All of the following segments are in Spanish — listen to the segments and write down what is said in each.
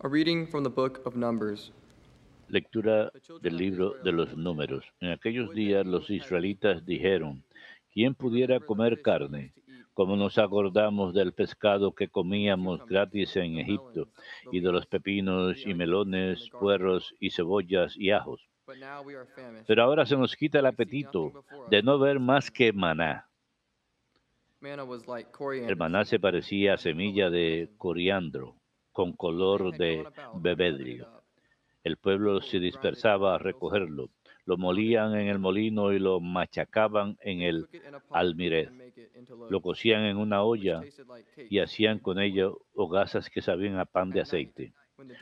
A reading from the book of Numbers. Lectura del libro de los números. En aquellos días los israelitas dijeron, ¿quién pudiera comer carne? Como nos acordamos del pescado que comíamos gratis en Egipto, y de los pepinos y melones, puerros y cebollas y ajos. Pero ahora se nos quita el apetito de no ver más que maná. El maná se parecía a semilla de coriandro, con color de bebedrio. El pueblo se dispersaba a recogerlo. Lo molían en el molino y lo machacaban en el almirez. Lo cocían en una olla y hacían con ello hogazas que sabían a pan de aceite.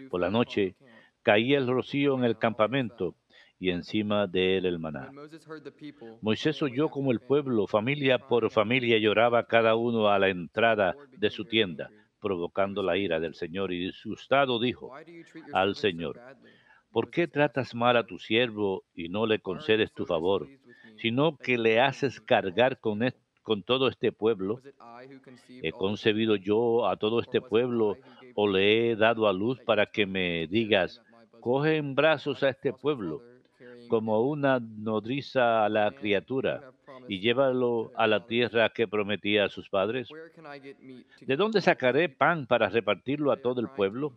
Por la noche caía el rocío en el campamento y encima de él el maná. Moisés oyó como el pueblo, familia por familia, lloraba cada uno a la entrada de su tienda, provocando la ira del Señor, y disgustado dijo al Señor, ¿por qué tratas mal a tu siervo y no le concedes tu favor, sino que le haces cargar con, con todo este pueblo? ¿He concebido yo a todo este pueblo o le he dado a luz para que me digas, coge en brazos a este pueblo? como una nodriza a la criatura y llévalo a la tierra que prometía a sus padres? ¿De dónde sacaré pan para repartirlo a todo el pueblo?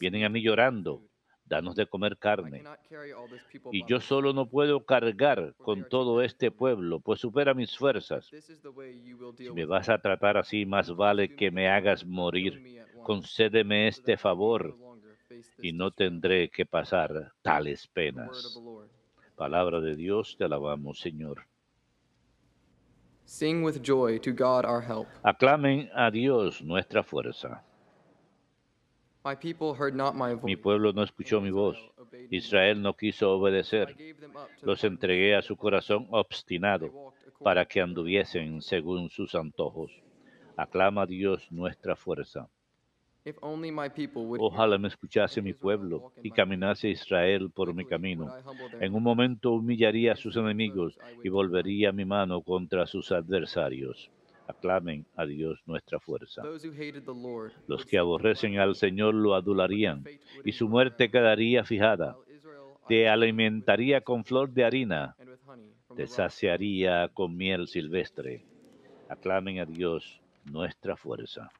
Vienen a mí llorando, danos de comer carne. Y yo solo no puedo cargar con todo este pueblo, pues supera mis fuerzas. Si me vas a tratar así, más vale que me hagas morir. Concédeme este favor y no tendré que pasar tales penas. Palabra de Dios, te alabamos, Señor. Sing with joy to God our help. Aclamen a Dios nuestra fuerza. Mi pueblo no escuchó mi voz. Israel no quiso obedecer. Los entregué a su corazón obstinado para que anduviesen según sus antojos. Aclama a Dios nuestra fuerza. Ojalá me escuchase mi pueblo y caminase Israel por mi camino. En un momento humillaría a sus enemigos y volvería mi mano contra sus adversarios. Aclamen a Dios nuestra fuerza. Los que aborrecen al Señor lo adularían y su muerte quedaría fijada. Te alimentaría con flor de harina, te saciaría con miel silvestre. Aclamen a Dios nuestra fuerza.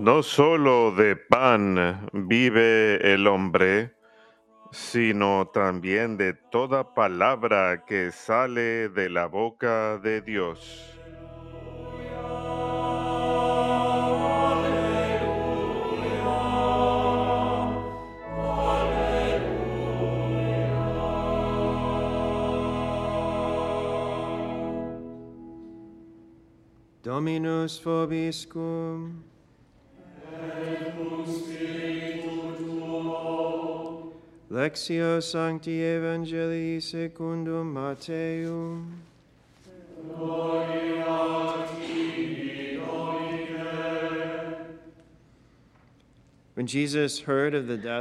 No solo de pan vive el hombre, sino también de toda palabra que sale de la boca de Dios. Dominus vobiscum. Lectio Sancti Evangelii secundum Matteum.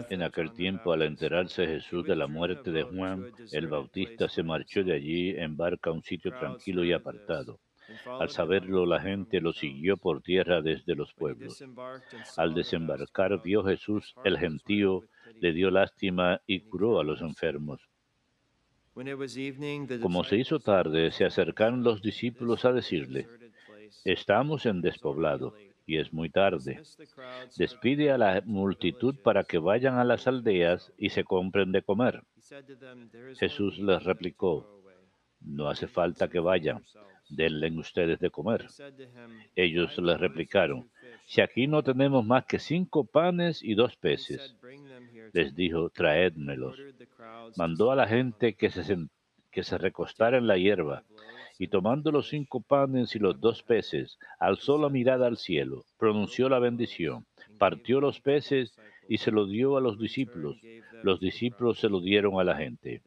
En aquel tiempo, al enterarse Jesús de la muerte de Juan el Bautista, se marchó de allí en barca a un sitio tranquilo y apartado. Al saberlo, la gente lo siguió por tierra desde los pueblos. Al desembarcar, vio Jesús el gentío, le dio lástima y curó a los enfermos. Como se hizo tarde, se acercaron los discípulos a decirle, estamos en despoblado y es muy tarde. Despide a la multitud para que vayan a las aldeas y se compren de comer. Jesús les replicó, no hace falta que vayan, denle ustedes de comer. Ellos le replicaron, si aquí no tenemos más que cinco panes y dos peces. Les dijo, traédmelos. Mandó a la gente que se, que se recostara en la hierba y tomando los cinco panes y los dos peces, alzó la mirada al cielo, pronunció la bendición, partió los peces y se lo dio a los discípulos. Los discípulos se lo dieron a la gente.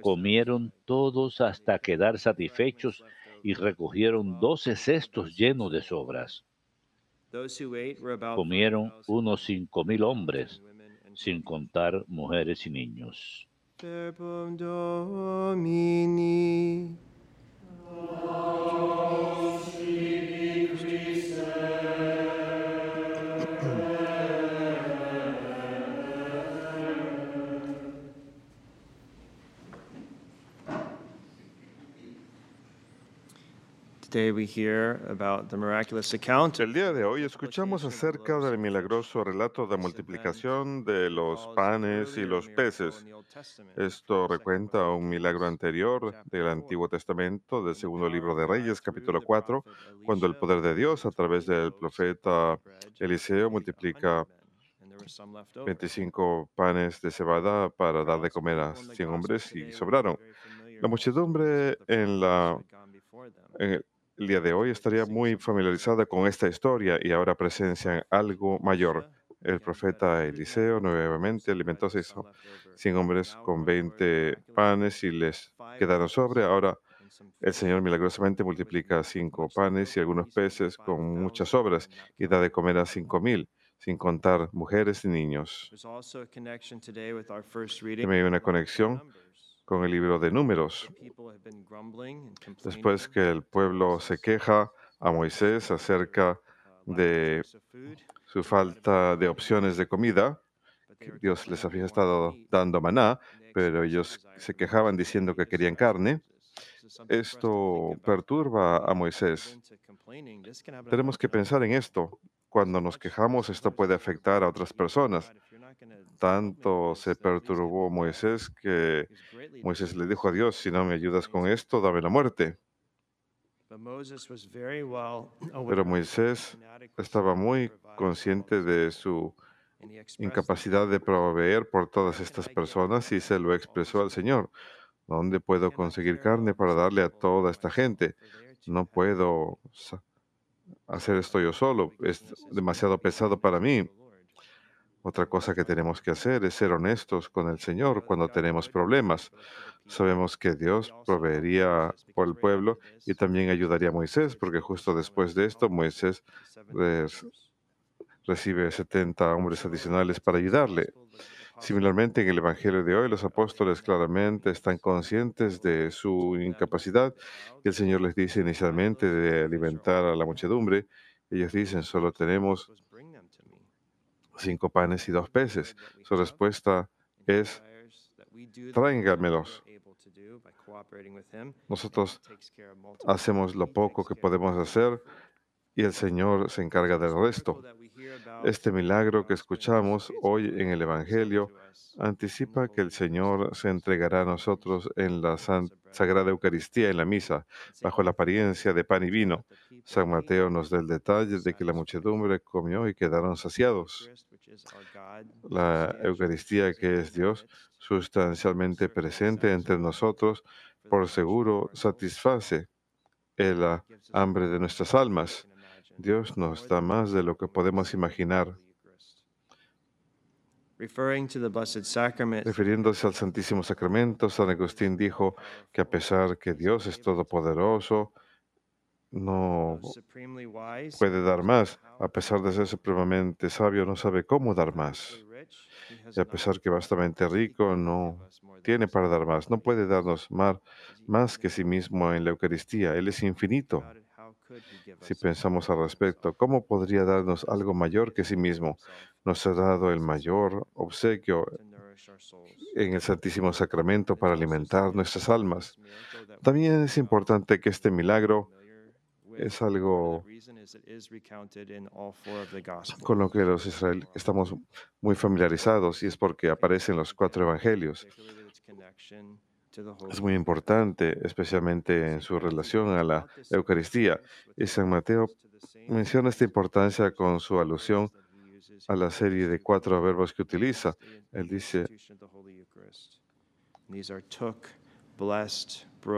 Comieron todos hasta quedar satisfechos y recogieron doce cestos llenos de sobras. Comieron unos cinco mil hombres, sin contar mujeres y niños. El día de hoy escuchamos acerca del milagroso relato de multiplicación de los panes y los peces. Esto recuenta un milagro anterior del Antiguo Testamento, del segundo libro de Reyes, capítulo 4, cuando el poder de Dios a través del profeta Eliseo multiplica 25 panes de cebada para dar de comer a 100 hombres y sobraron. La muchedumbre en la, en el día de hoy estaría muy familiarizada con esta historia y ahora presencian algo mayor. El profeta Eliseo nuevamente alimentó a 100 hombres con 20 panes y les quedaron sobre. Ahora el Señor milagrosamente multiplica cinco panes y algunos peces con muchas obras y da de comer a cinco mil, sin contar mujeres y niños. También hay una conexión con el libro de números. Después que el pueblo se queja a Moisés acerca de su falta de opciones de comida, Dios les había estado dando maná, pero ellos se quejaban diciendo que querían carne. Esto perturba a Moisés. Tenemos que pensar en esto. Cuando nos quejamos, esto puede afectar a otras personas. Tanto se perturbó Moisés que Moisés le dijo a Dios, si no me ayudas con esto, dame la muerte. Pero Moisés estaba muy consciente de su incapacidad de proveer por todas estas personas y se lo expresó al Señor. ¿Dónde puedo conseguir carne para darle a toda esta gente? No puedo hacer esto yo solo. Es demasiado pesado para mí. Otra cosa que tenemos que hacer es ser honestos con el Señor cuando tenemos problemas. Sabemos que Dios proveería por el pueblo y también ayudaría a Moisés, porque justo después de esto Moisés recibe 70 hombres adicionales para ayudarle. Similarmente, en el Evangelio de hoy, los apóstoles claramente están conscientes de su incapacidad y el Señor les dice inicialmente de alimentar a la muchedumbre. Ellos dicen, solo tenemos cinco panes y dos peces. Su respuesta es, tráigamelos. Nosotros hacemos lo poco que podemos hacer y el Señor se encarga del resto. Este milagro que escuchamos hoy en el Evangelio anticipa que el Señor se entregará a nosotros en la Sagrada Eucaristía, en la misa, bajo la apariencia de pan y vino. San Mateo nos da el detalle de que la muchedumbre comió y quedaron saciados. La Eucaristía, que es Dios, sustancialmente presente entre nosotros, por seguro satisface el hambre de nuestras almas. Dios nos da más de lo que podemos imaginar. Refiriéndose al Santísimo Sacramento, San Agustín dijo que a pesar que Dios es todopoderoso, no puede dar más. A pesar de ser supremamente sabio, no sabe cómo dar más. Y a pesar que bastante rico, no tiene para dar más. No puede darnos más, más que sí mismo en la Eucaristía. Él es infinito. Si pensamos al respecto, ¿cómo podría darnos algo mayor que sí mismo? Nos ha dado el mayor obsequio en el Santísimo Sacramento para alimentar nuestras almas. También es importante que este milagro es algo con lo que los israelíes estamos muy familiarizados y es porque aparecen los cuatro evangelios. Es muy importante, especialmente en su relación a la Eucaristía. Y San Mateo menciona esta importancia con su alusión a la serie de cuatro verbos que utiliza. Él dice,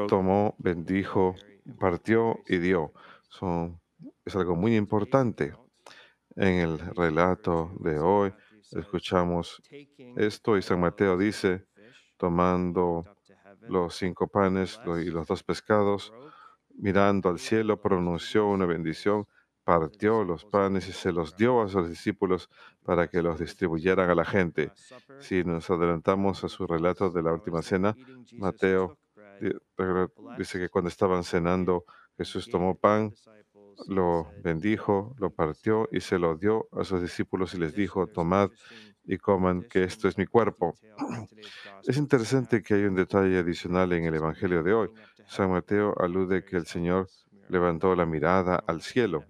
tomó, bendijo, partió y dio. Son, es algo muy importante. En el relato de hoy escuchamos esto y San Mateo dice, tomando los cinco panes y los dos pescados, mirando al cielo, pronunció una bendición, partió los panes y se los dio a sus discípulos para que los distribuyeran a la gente. Si nos adelantamos a su relato de la última cena, Mateo dice que cuando estaban cenando, Jesús tomó pan, lo bendijo, lo partió y se lo dio a sus discípulos y les dijo, tomad y coman, que esto es mi cuerpo. Es interesante que hay un detalle adicional en el Evangelio de hoy. San Mateo alude que el Señor levantó la mirada al cielo.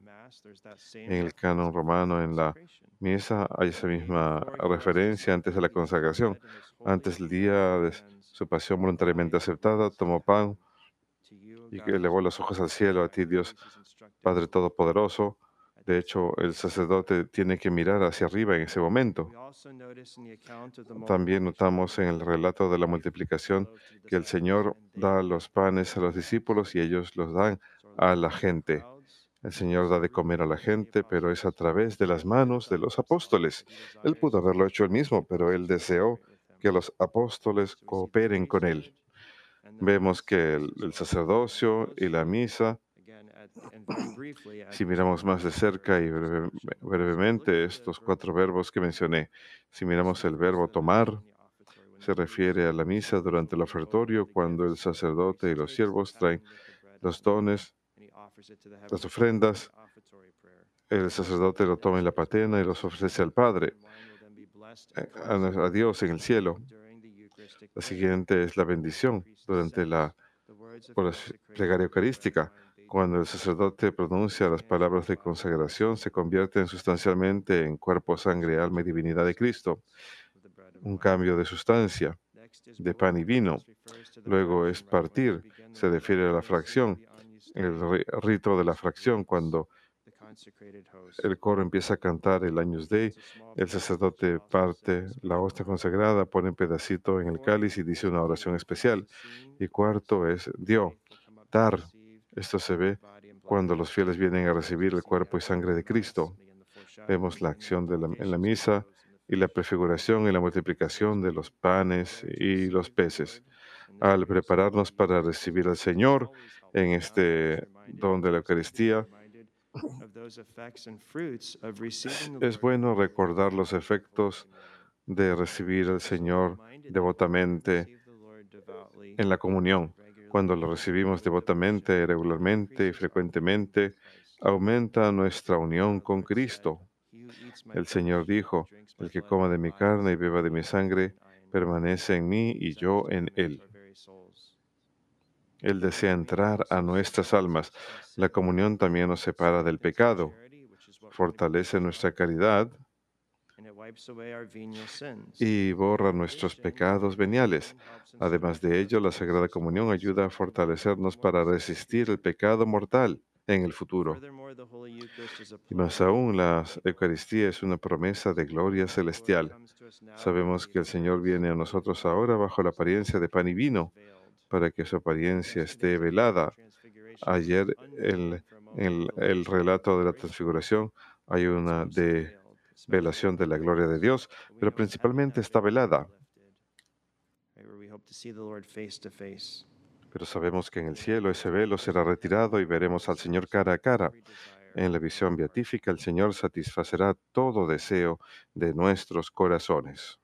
En el canon romano, en la misa, hay esa misma referencia antes de la consagración. Antes del día de su pasión voluntariamente aceptada, tomó pan y elevó los ojos al cielo a ti, Dios Padre Todopoderoso. De hecho, el sacerdote tiene que mirar hacia arriba en ese momento. También notamos en el relato de la multiplicación que el Señor da los panes a los discípulos y ellos los dan a la gente. El Señor da de comer a la gente, pero es a través de las manos de los apóstoles. Él pudo haberlo hecho él mismo, pero él deseó que los apóstoles cooperen con él. Vemos que el, el sacerdocio y la misa si miramos más de cerca y breve- brevemente estos cuatro verbos que mencioné, si miramos el verbo tomar, se refiere a la misa durante el ofertorio cuando el sacerdote y los siervos traen los dones, las ofrendas, el sacerdote lo toma en la patena y los ofrece al Padre, eh, a, Dios en el cielo. La siguiente es la bendición durante la oración- plegaria eucarística. Cuando el sacerdote pronuncia las palabras de consagración, se convierten sustancialmente en cuerpo, sangre, alma y divinidad de Cristo. Un cambio de sustancia, de pan y vino. Luego es partir, se refiere a la fracción, el ri- rito de la fracción, cuando el coro empieza a cantar el Agnus Dei, el sacerdote parte la hostia consagrada, pone un pedacito en el cáliz y dice una oración especial. Y cuarto es dio, dar. Esto se ve cuando los fieles vienen a recibir el cuerpo y sangre de Cristo. Vemos la acción de la- en la misa y la prefiguración y la multiplicación de los panes y los peces. Al prepararnos para recibir al Señor en este don de la Eucaristía, es bueno recordar los efectos de recibir al Señor devotamente en la comunión. Cuando lo recibimos devotamente, regularmente y frecuentemente, aumenta nuestra unión con Cristo. El Señor dijo, el que coma de mi carne y beba de mi sangre, permanece en mí y yo en él. Él desea entrar a nuestras almas. La comunión también nos separa del pecado, fortalece nuestra caridad y borra nuestros pecados veniales. Además de ello, la Sagrada Comunión ayuda a fortalecernos para resistir el pecado mortal en el futuro. Y más aún, la Eucaristía es una promesa de gloria celestial. Sabemos que el Señor viene a nosotros ahora bajo la apariencia de pan y vino, para que su apariencia esté velada. Ayer, el, el, el relato de la transfiguración, hay una de velación de la gloria de Dios, pero principalmente está velada. Pero sabemos que en el cielo ese velo será retirado y veremos al Señor cara a cara. En la visión beatífica, el Señor satisfacerá todo deseo de nuestros corazones.